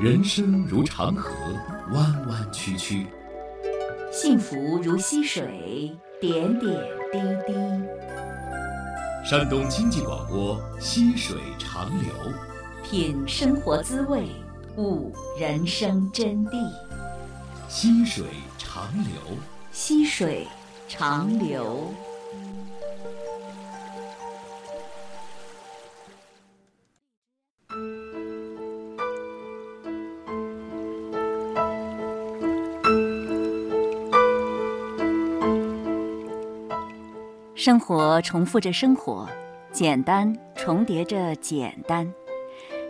人生如长河，弯弯曲曲；幸福如溪水，点点滴滴。山东经济广播《溪水长流》，品生活滋味，悟人生真谛。溪水长流，溪水长流。生活重复着生活，简单重叠着简单，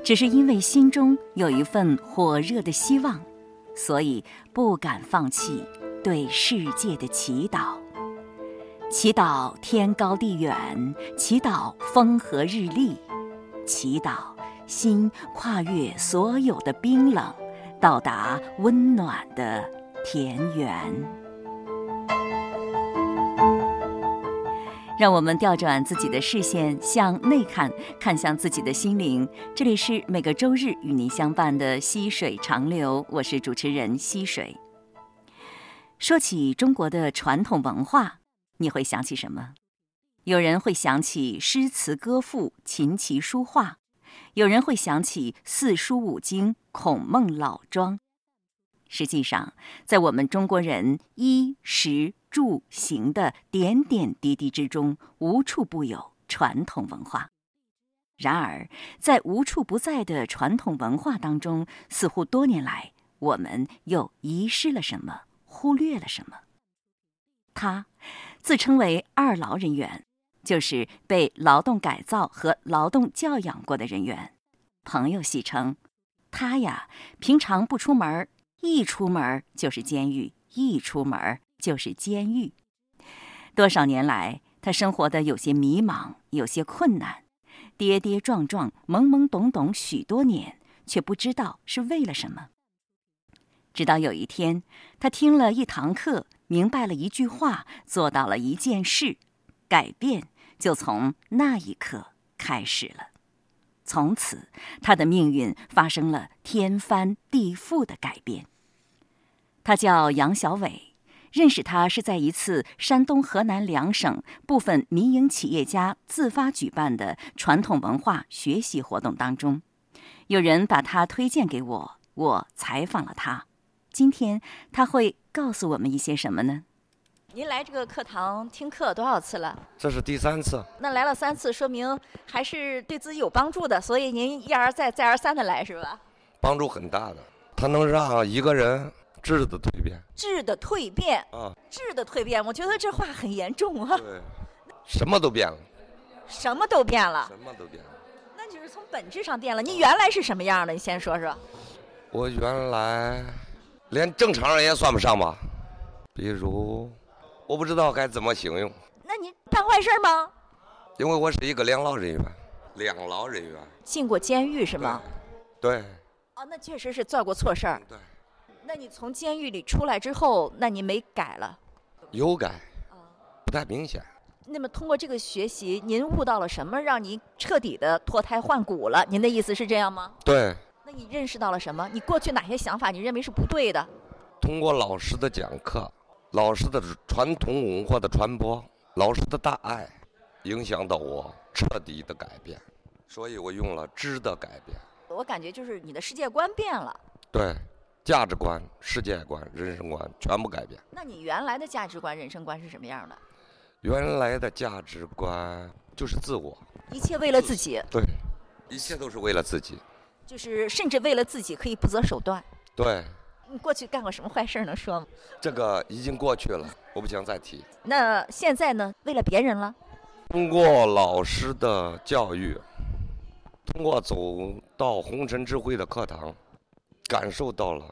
只是因为心中有一份火热的希望，所以不敢放弃对世界的祈祷。祈祷天高地远，祈祷风和日丽，祈祷心跨越所有的冰冷，到达温暖的田园。让我们调转自己的视线，向内看，看向自己的心灵。这里是每个周日与您相伴的溪水长流，我是主持人溪水。说起中国的传统文化，你会想起什么？有人会想起诗词歌赋、琴棋书画；有人会想起四书五经、孔孟老庄。实际上，在我们中国人衣食住行的点点滴滴之中，无处不有传统文化。然而，在无处不在的传统文化当中，似乎多年来我们又遗失了什么，忽略了什么？他自称为“二劳人员”，就是被劳动改造和劳动教养过的人员。朋友戏称，他呀，平常不出门一出门就是监狱，一出门就是监狱。多少年来，他生活的有些迷茫，有些困难，跌跌撞撞，懵懵懂懂许多年，却不知道是为了什么。直到有一天，他听了一堂课，明白了一句话，做到了一件事，改变就从那一刻开始了。从此，他的命运发生了天翻地覆的改变。他叫杨小伟，认识他是在一次山东、河南两省部分民营企业家自发举办的传统文化学习活动当中，有人把他推荐给我，我采访了他。今天他会告诉我们一些什么呢？您来这个课堂听课多少次了？这是第三次。那来了三次，说明还是对自己有帮助的，所以您一而再、再而三的来，是吧？帮助很大的，他能让一个人。质的蜕变，质的蜕变啊，质的蜕变，我觉得这话很严重啊。对，什么都变了，什么都变了，什么都变了。那就是从本质上变了。你原来是什么样的？你先说说。我原来连正常人也算不上吧，比如，我不知道该怎么形容。那你办坏事吗？因为我是一个两劳人员，两劳人员。进过监狱是吗？对。哦，那确实是做过错事儿。对。那你从监狱里出来之后，那你没改了？有改，不太明显。那么通过这个学习，您悟到了什么，让您彻底的脱胎换骨了？您的意思是这样吗？对。那你认识到了什么？你过去哪些想法你认为是不对的？通过老师的讲课，老师的传统文化的传播，老师的大爱，影响到我彻底的改变。所以我用了“知的改变”。我感觉就是你的世界观变了。对。价值观、世界观、人生观全部改变。那你原来的价值观、人生观是什么样的？原来的价值观就是自我，一切为了自己。对，一切都是为了自己。就是甚至为了自己可以不择手段。对。你过去干过什么坏事能说吗？这个已经过去了，我不想再提。那现在呢？为了别人了？通过老师的教育，通过走到红尘智慧的课堂。感受到了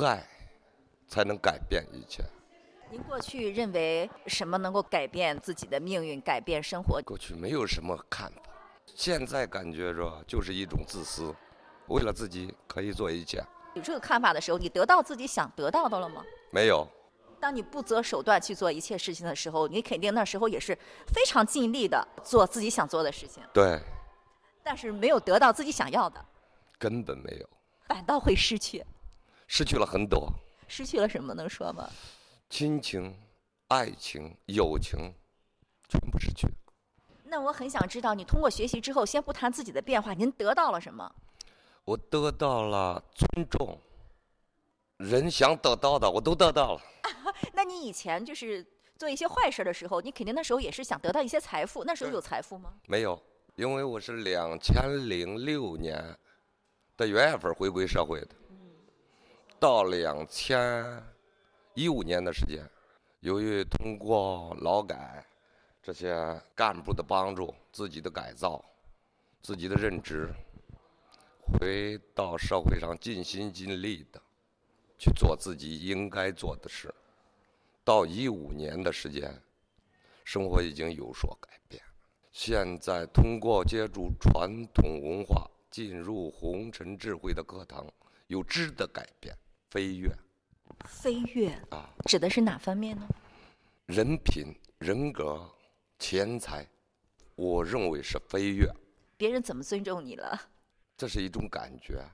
爱，才能改变一切。您过去认为什么能够改变自己的命运、改变生活？过去没有什么看法，现在感觉着就是一种自私，为了自己可以做一切。有这个看法的时候，你得到自己想得到的了吗？没有。当你不择手段去做一切事情的时候，你肯定那时候也是非常尽力的做自己想做的事情。对。但是没有得到自己想要的，根本没有，反倒会失去。失去了很多，失去了什么？能说吗？亲情、爱情、友情，全部失去。那我很想知道，你通过学习之后，先不谈自己的变化，您得到了什么？我得到了尊重，人想得到的我都得到了。那你以前就是做一些坏事的时候，你肯定那时候也是想得到一些财富，那时候有财富吗？没有，因为我是两千零六年的元月份回归社会的，到两千一五年的时间，由于通过劳改这些干部的帮助，自己的改造，自己的认知，回到社会上尽心尽力的去做自己应该做的事。到一五年的时间，生活已经有所改变。现在通过接触传统文化，进入红尘智慧的课堂，有质的改变，飞跃飞跃啊，指的是哪方面呢？人品、人格、钱财，我认为是飞跃，别人怎么尊重你了？这是一种感觉。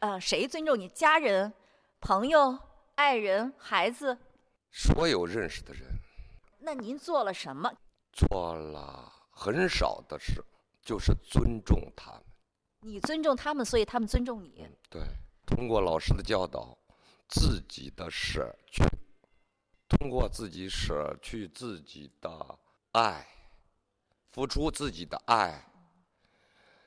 啊，谁尊重你？家人、朋友、爱人、孩子？所有认识的人那您做了什么？做了很少的事，就是尊重他们。你尊重他们，所以他们尊重你。对，通过老师的教导，自己的舍去，通过自己舍去自己的爱，付出自己的爱，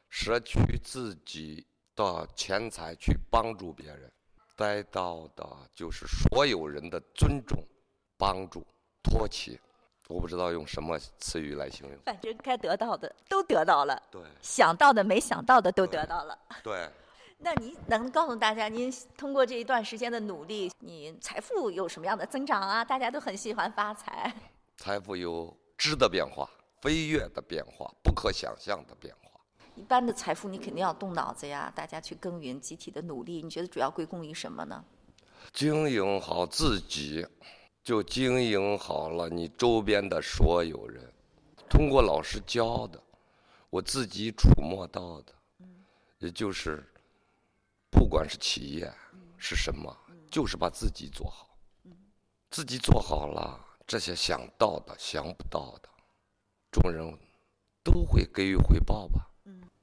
舍去自己的钱财去帮助别人，得到的就是所有人的尊重、帮助、托起。我不知道用什么词语来形容。反正该得到的都得到了，对想到的没想到的都得到了。对。那您能告诉大家，您通过这一段时间的努力，你财富有什么样的增长啊？大家都很喜欢发财。财富有质的变化、飞跃的变化、不可想象的变化。一般的财富你肯定要动脑子呀，大家去耕耘，集体的努力，你觉得主要归功于什么呢？经营好自己，就经营好了你周边的所有人。通过老师教的，我自己触摸到的，也就是，不管是企业是什么，就是把自己做好。自己做好了，这些想到的、想不到的，众人都会给予回报吧。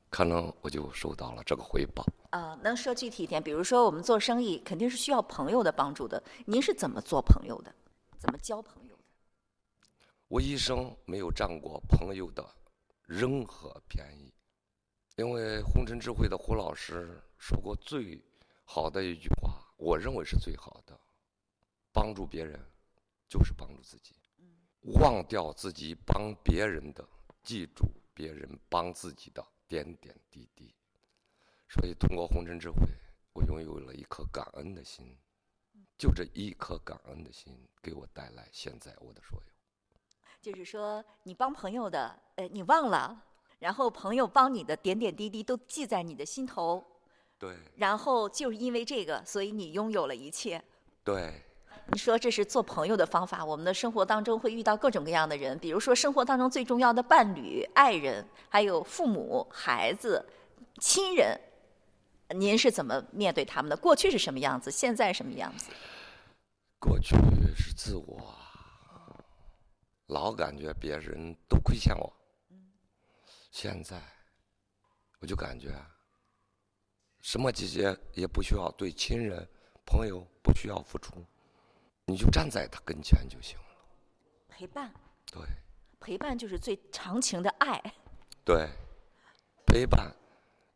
可能我就收到了这个回报。啊、能说具体一点？比如说我们做生意，肯定是需要朋友的帮助的。您是怎么做朋友的？怎么交朋友的？我一生没有占过朋友的任何便宜，因为红尘智慧的胡老师说过最好的一句话，我认为是最好的：帮助别人就是帮助自己，忘掉自己帮别人的，记住别人帮自己的点点滴滴。所以，通过红尘智慧，我拥有了一颗感恩的心，就这一颗感恩的心，给我带来现在我的所有。就是说，你帮朋友的，呃，你忘了，然后朋友帮你的点点滴滴都记在你的心头，对然后就是因为这个，所以你拥有了一切。对你说这是做朋友的方法。我们的生活当中会遇到各种各样的人，比如说生活当中最重要的伴侣、爱人，还有父母、孩子、亲人。您是怎么面对他们的？过去是什么样子？现在什么样子？过去是自我，老感觉别人都亏欠我。现在，我就感觉，什么季节也不需要对亲人、朋友不需要付出，你就站在他跟前就行了。陪伴，对陪伴就是最长情的爱。对，陪伴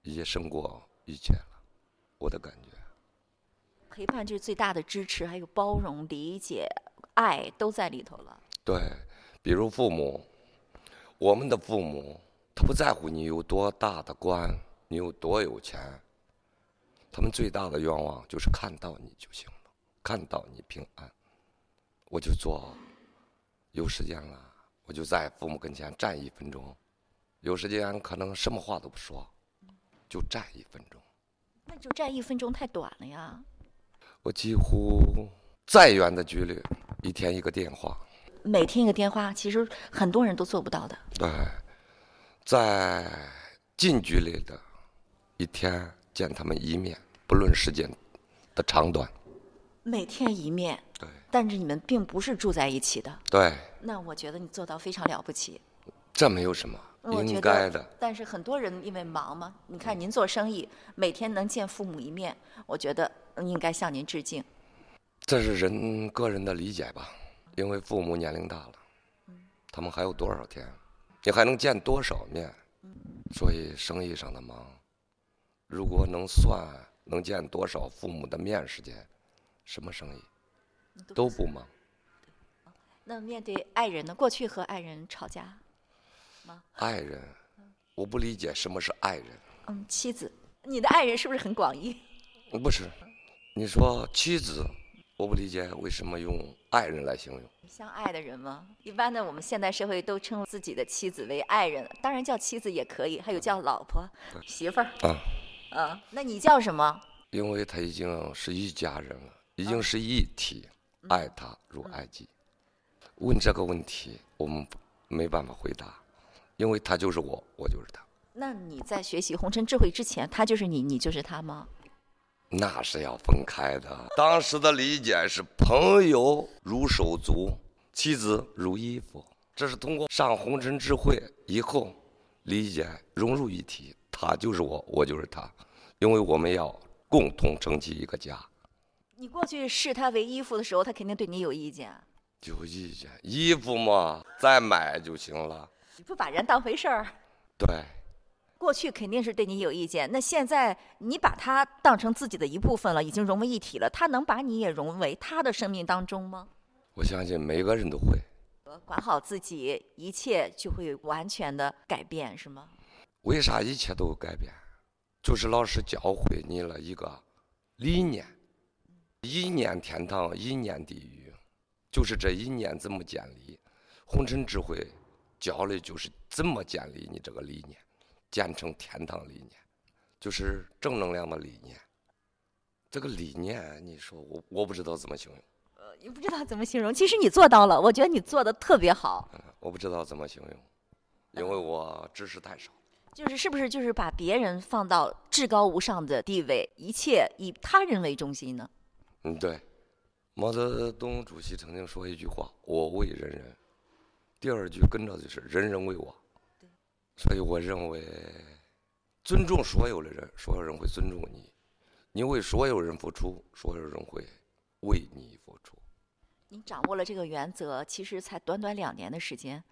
也胜过一切了，我的感觉。陪伴就是最大的支持，还有包容、理解、爱都在里头了。对，比如父母，我们的父母，他不在乎你有多大的官，你有多有钱，他们最大的愿望就是看到你就行了，看到你平安。我就做，有时间了，我就在父母跟前站一分钟，有时间可能什么话都不说，就站一分钟。那就站一分钟太短了呀。我几乎再远的距离，一天一个电话。每天一个电话，其实很多人都做不到的。对，在近距离的，一天见他们一面，不论时间的长短。每天一面，对但是你们并不是住在一起的。对，那我觉得你做到非常了不起。这没有什么，应该的。，但是很多人因为忙嘛，你看您做生意，每天能见父母一面，我觉得嗯应该向您致敬。这是人个人的理解吧，因为父母年龄大了，他们还有多少天？你还能见多少面？所以生意上的忙，如果能算能见多少父母的面时间，什么生意都不忙。那面对爱人呢？过去和爱人吵架吗，爱人，我不理解什么是爱人。嗯，妻子，你的爱人是不是很广义？不是，你说妻子，我不理解为什么用爱人来形容。相爱的人吗？一般的，我们现代社会都称自己的妻子为爱人，当然叫妻子也可以，还有叫老婆、媳妇儿。啊，啊，那你叫什么？因为他已经是一家人了，已经是一体，爱他如爱己。问这个问题，我们没办法回答，因为他就是我，我就是他，那你在学习红尘智慧之前，他就是你，你就是他吗？那是要分开的。当时的理解是朋友如手足，妻子如衣服，这是通过上红尘智慧以后理解融入一体，他就是我，我就是他，因为我们要共同撑起一个家。你过去视他为衣服的时候，他肯定对你有意见，有意见，衣服嘛，再买就行了。你不把人当回事儿。对，过去肯定是对你有意见，那现在你把他当成自己的一部分了，已经融为一体了，他能把你也融为他的生命当中吗？我相信每个人都会。管好自己，一切就会完全的改变，是吗？为啥一切都有改变？就是老师教会你了一个理念：一念天堂，一念地狱，就是这一念怎么建立。红尘智慧教的就是怎么建立你这个理念，建成天堂理念，就是正能量的理念。这个理念，你说我我不知道怎么形容。呃你不知道怎么形容，其实你做到了，我觉得你做的特别好。嗯我不知道怎么形容，因为我知识太少。就是是不是就是把别人放到至高无上的地位，一切以他人为中心呢？嗯，对。毛泽东主席曾经说一句话：“我为人人。”第二句跟着就是“人人为我”。所以我认为，尊重所有的人，所有人会尊重你；你为所有人付出，所有人会为你付出。你掌握了这个原则，其实才短短两年的时间，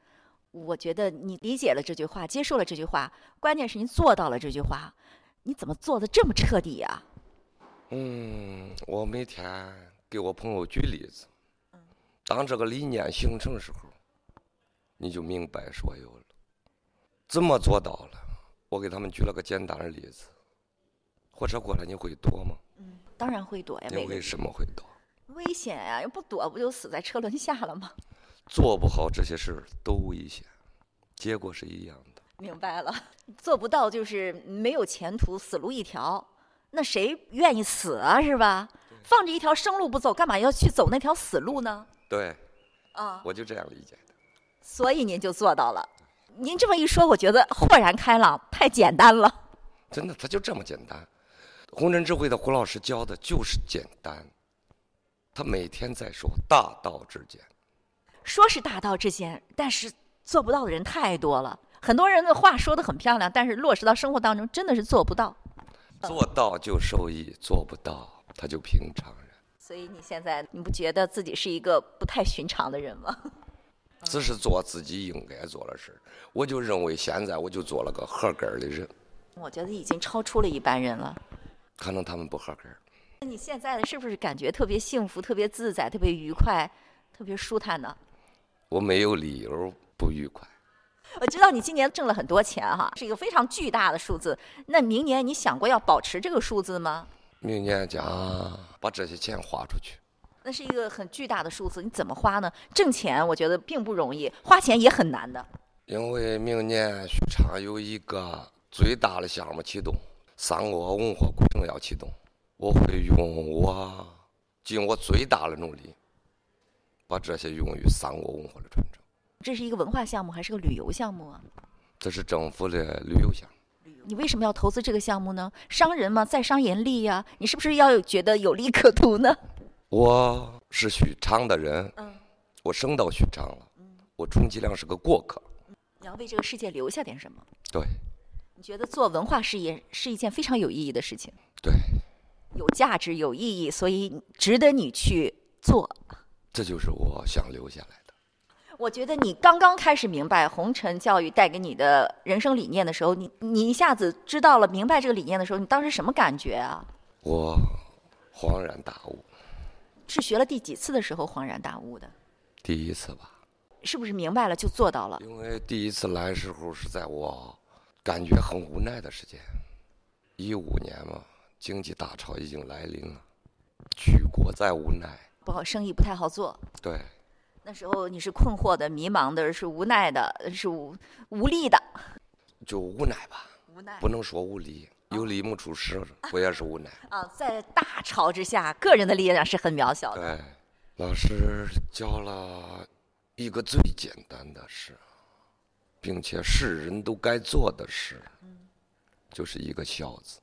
我觉得你理解了这句话，接受了这句话，关键是你做到了这句话。你怎么做的这么彻底呀、嗯，我每天给我朋友举例子，当这个理念形成时候，你就明白所有了。怎么做到了？我给他们举了个简单的例子：火车过来，你会躲吗？嗯当然会躲呀，你为什么会躲？危险呀、要不躲不就死在车轮下了吗？做不好这些事儿都危险，结果是一样的。明白了，做不到就是没有前途，死路一条。那谁愿意死啊？是吧？放着一条生路不走，干嘛要去走那条死路呢？对，啊，我就这样理解的。所以您就做到了。您这么一说，我觉得豁然开朗，太简单了。真的，他就这么简单。红尘智慧的胡老师教的就是简单，他每天在说大道至简。说是大道至简，但是做不到的人太多了。很多人的话说的很漂亮，但是落实到生活当中真的是做不到。做到就受益，做不到他就平常人。所以你现在你不觉得自己是一个不太寻常的人吗？只是做自己应该做的事儿我就认为现在我就做了个合格儿的人，我觉得已经超出了一般人了。可能他们不合格儿。那你现在是不是感觉特别幸福、特别自在、特别愉快、特别舒坦呢？我没有理由不愉快。我知道你今年挣了很多钱哈，是一个非常巨大的数字。那明年你想过要保持这个数字吗？明年将把这些钱花出去。那是一个很巨大的数字，你怎么花呢？挣钱我觉得并不容易，花钱也很难的。因为明年许昌有一个最大的项目启动，三国文化古城要启动，我会用我尽我最大的努力，把这些用于三国文化的传承。这是一个文化项目还是个旅游项目啊？这是政府的旅游项目。你为什么要投资这个项目呢？商人嘛，在商言利呀，你是不是要有觉得有利可图呢？我是许昌的人，嗯我生到许昌了，我充其量是个过客。你要为这个世界留下点什么？对你觉得做文化事业是一件非常有意义的事情，对，有价值、有意义，所以值得你去做。这就是我想留下来的。我觉得你刚刚开始明白红尘教育带给你的人生理念的时候，你你一下子知道了、明白这个理念的时候，你当时什么感觉啊？我恍然大悟，是学了第几次的时候恍然大悟的？第一次吧，是不是明白了就做到了？因为第一次来时候是在我感觉很无奈的时间，一五年嘛，经济大潮已经来临了，举国在无奈。不好，生意不太好做。对，那时候你是困惑的、迷茫的，是无奈的，是无无力的。就无奈吧，无奈不能说无力，有李牧出事，我也是无奈。啊，在大潮之下，个人的力量是很渺小的。对，老师教了一个最简单的事，并且是人都该做的事，就是一个孝字。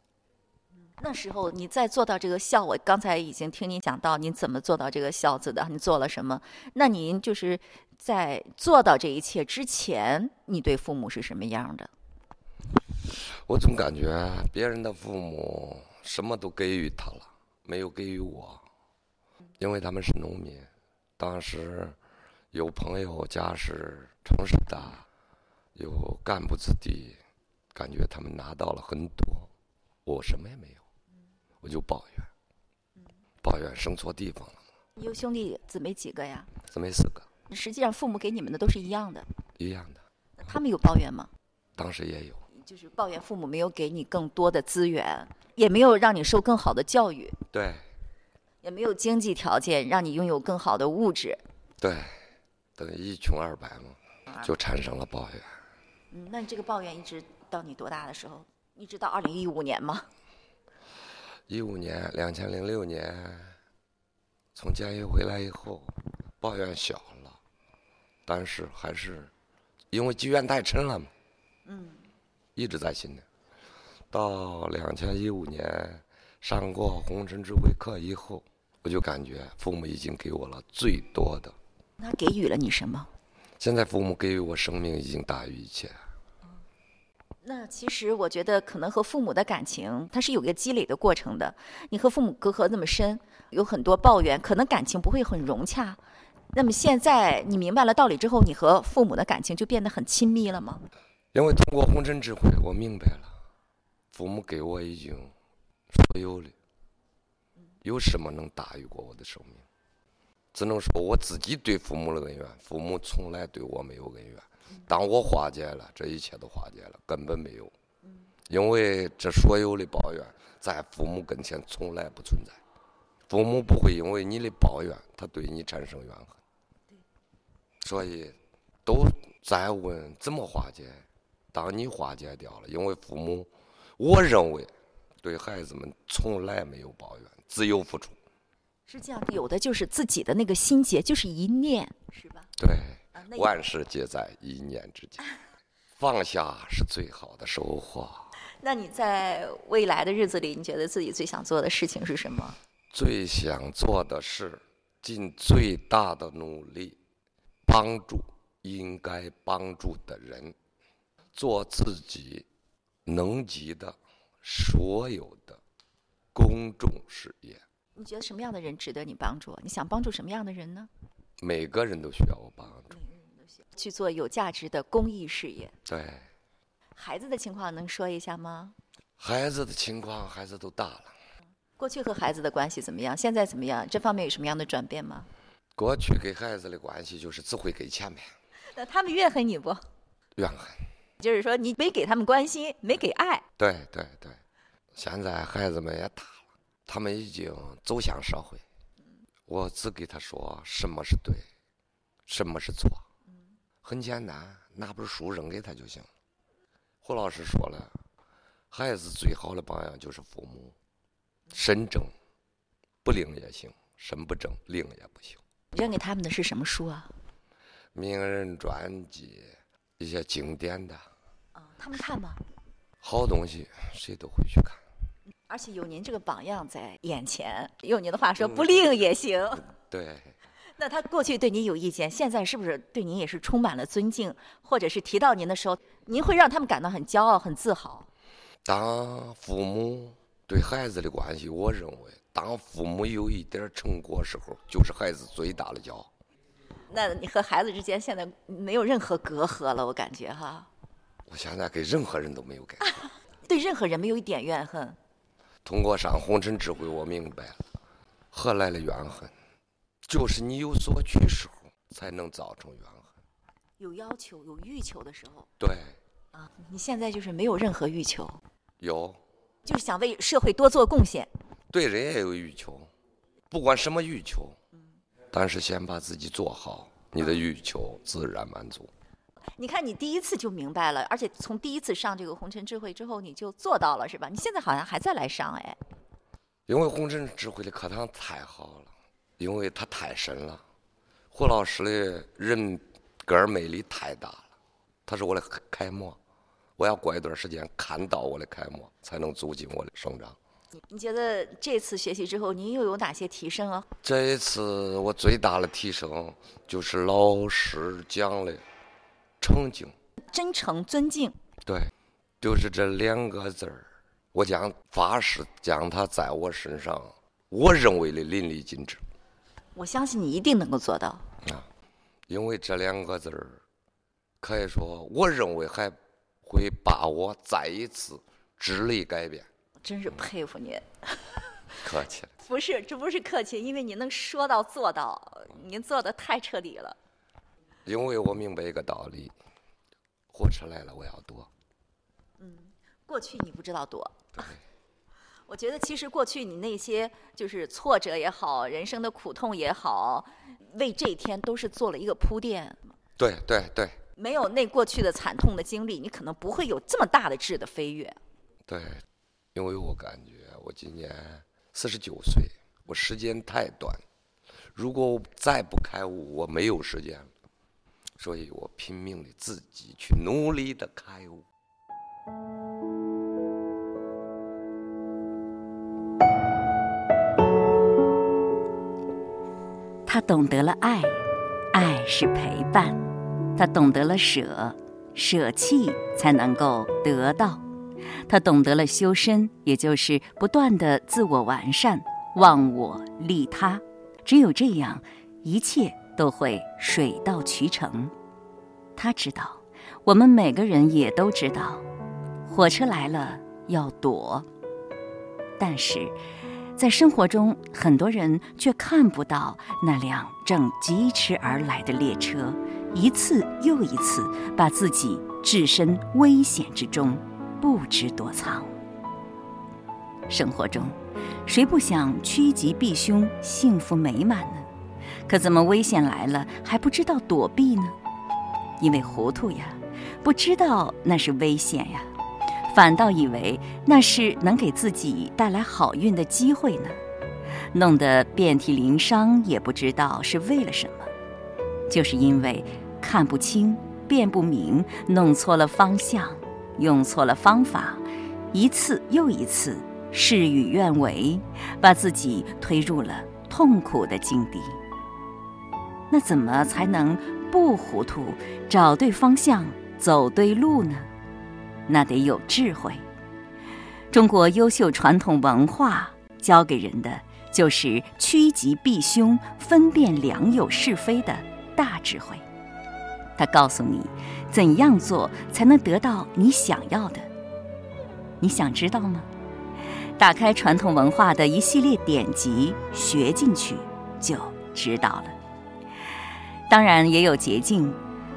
那时候你在做到这个孝，我刚才已经听您讲到，您怎么做到这个孝字的？你做了什么？那您就是在做到这一切之前，你对父母是什么样的？我总感觉别人的父母什么都给予他了，没有给予我，因为他们是农民。当时有朋友家是城市的，有干部子弟，感觉他们拿到了很多，我什么也没有，我就抱怨，抱怨生错地方了。你有兄弟姊妹几个呀？姊妹四个，实际上父母给你们的都是一样的，一样的，他们有抱怨吗？当时也有。就是抱怨父母没有给你更多的资源，也没有让你受更好的教育，对也没有经济条件让你拥有更好的物质。对，等于一穷二白嘛，就产生了抱怨。嗯，那你这个抱怨一直到你多大的时候？一直到二零一五年吗？一五年，两千零六年，从监狱回来以后，抱怨小了，但是还是因为积怨太深了嘛，嗯，一直在心里。到两千一五年上过红尘智慧课以后，我就感觉父母已经给我了最多的。他给予了你什么？现在父母给予我生命已经大于一切。那其实我觉得，可能和父母的感情，它是有一个积累的过程的。你和父母隔阂那么深，有很多抱怨，可能感情不会很融洽。那么现在你明白了道理之后，你和父母的感情就变得很亲密了吗？因为通过红尘智慧，我明白了，父母给我已经所有的，有什么能大于过我的生命？只能说我自己对父母的恩怨，父母从来对我没有恩怨。当我化解了，这一切都化解了，根本没有。因为这所有的抱怨，在父母跟前从来不存在。父母不会因为你的抱怨，他对你产生怨恨。所以，都在问怎么化解。当你化解掉了，因为父母，我认为对孩子们从来没有抱怨，只有付出。是这样，有的就是自己的那个心结，就是一念，是吧？对，啊，万事皆在一念之间，放下是最好的收获。那你在未来的日子里，你觉得自己最想做的事情是什么？最想做的是尽最大的努力，帮助应该帮助的人，做自己能及的所有的公众事业。你觉得什么样的人值得你帮助？你想帮助什么样的人呢？每个人都需要我帮助。去做有价值的公益事业。对孩子的情况能说一下吗？孩子的情况，孩子都大了。过去和孩子的关系怎么样？现在怎么样？这方面有什么样的转变吗？过去给孩子的关系就是只会给钱呗，那他们怨恨你不？怨恨。就是说你没给他们关心，没给爱。对对对，现在孩子们也大了，他们已经走向社会。我只给他说什么是对，什么是错，很简单，拿本书扔给他就行了。胡老师说了，孩子最好的榜样就是父母，身正不灵也行，身不正灵也不行。扔给他们的是什么书啊？名人传记，一些经典的，啊，他们看吗？好东西谁都会去看。而且有您这个榜样在眼前，用您的话说，不灵也行。对，那他过去对您有意见，现在是不是对您也是充满了尊敬？或者是提到您的时候，您会让他们感到很骄傲、很自豪？当父母对孩子的关系，我认为，当父母有一点成果时候，就是孩子最大的骄傲。那你和孩子之间现在没有任何隔阂了，我感觉哈。我现在给任何人都没有隔阂，对任何人没有一点怨恨。通过上红尘智慧，我明白了，何来的怨恨？就是你有所取时候，才能造成怨恨。有要求、有欲求的时候。对。啊，你现在就是没有任何欲求。有。就是想为社会多做贡献。对人也有欲求，不管什么欲求，但是先把自己做好，你的欲求自然满足。你看，你第一次就明白了，而且从第一次上这个红尘智慧之后，你就做到了，是吧？你现在好像还在来上，哎。因为红尘智慧的课堂太好了，因为它太深了。胡老师的人格魅力太大了，他是我的楷模。我要过一段时间看到我的楷模，才能促进我的生长。你觉得这次学习之后，您又有哪些提升啊？这一次我最大的提升就是老师讲的。诚敬、真诚、尊敬，对，就是这两个字儿。我将发誓将它在我身上，我认为的淋漓尽致。我相信你一定能够做到。啊，因为这两个字儿，可以说，我认为还会把我再一次智力改变。真是佩服您。客气了。不是，这不是客气，因为您能说到做到，您做的太彻底了。因为我明白一个道理，火车来了，我要躲。嗯，过去你不知道躲。我觉得其实过去你那些就是挫折也好，人生的苦痛也好，为这一天都是做了一个铺垫。对对对。没有那过去的惨痛的经历，你可能不会有这么大的质的飞跃。对，因为我感觉我今年四十九岁，我时间太短，如果我再不开悟，我没有时间了。所以我拼命的自己去努力的开悟。他懂得了爱，爱是陪伴；他懂得了舍，舍弃才能够得到；他懂得了修身，也就是不断的自我完善，忘我利他。只有这样，一切。都会水到渠成。他知道，我们每个人也都知道，火车来了要躲。但是，在生活中，很多人却看不到那辆正疾驰而来的列车，一次又一次把自己置身危险之中，不知躲藏。生活中，谁不想趋吉避凶、幸福美满呢？可怎么危险来了还不知道躲避呢？因为糊涂呀，不知道那是危险呀，反倒以为那是能给自己带来好运的机会呢，弄得遍体鳞伤也不知道是为了什么，就是因为看不清、辨不明，弄错了方向，用错了方法，一次又一次事与愿违，把自己推入了痛苦的境地。那怎么才能不糊涂，找对方向，走对路呢？那得有智慧。中国优秀传统文化教给人的，就是趋吉避凶、分辨良莠是非的大智慧。他告诉你，怎样做才能得到你想要的。你想知道吗？打开传统文化的一系列典籍，学进去就知道了。当然也有捷径，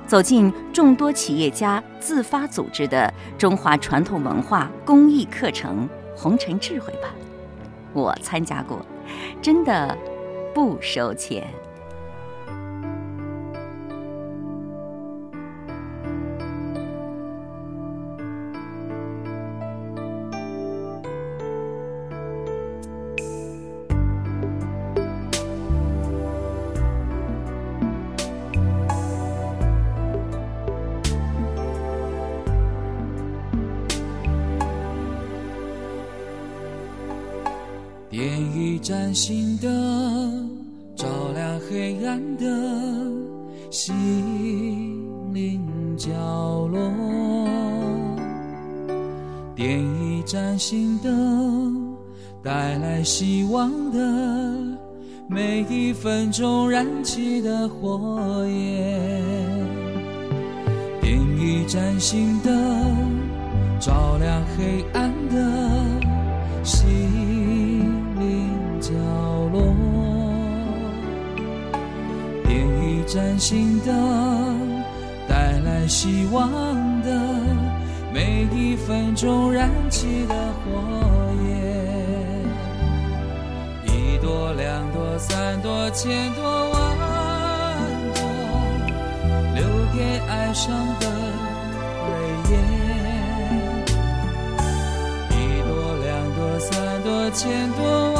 走进众多企业家自发组织的中华传统文化公益课程《红尘智慧》吧。我参加过，真的不收钱。星灯，照亮黑暗的心灵角落。点一盏心灯，带来希望的每一分钟燃起的火焰。一朵、两朵、三朵、千朵、万朵，留给爱上的多千多万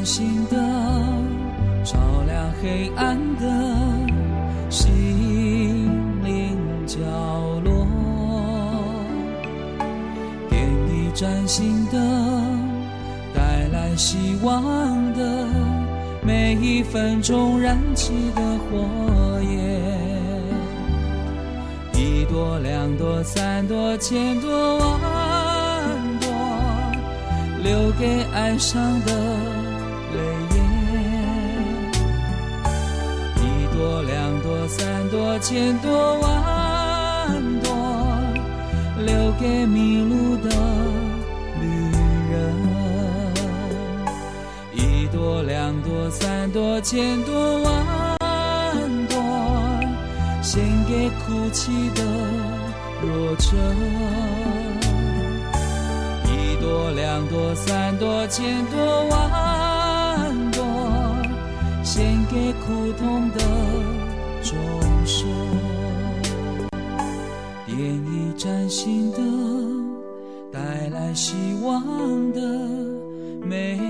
盏心灯，照亮黑暗的心灵角落。点一盏心灯，带来希望的每一分钟燃起的火焰。一朵、两朵、三朵、千朵、万朵，留给爱上的朵、千朵、万朵，留给迷路的旅人。一朵、两朵、三朵、千朵、万朵，献给哭泣的弱者。一朵、两朵、三朵、千朵、万朵，献给苦痛的崭新的带来希望的美。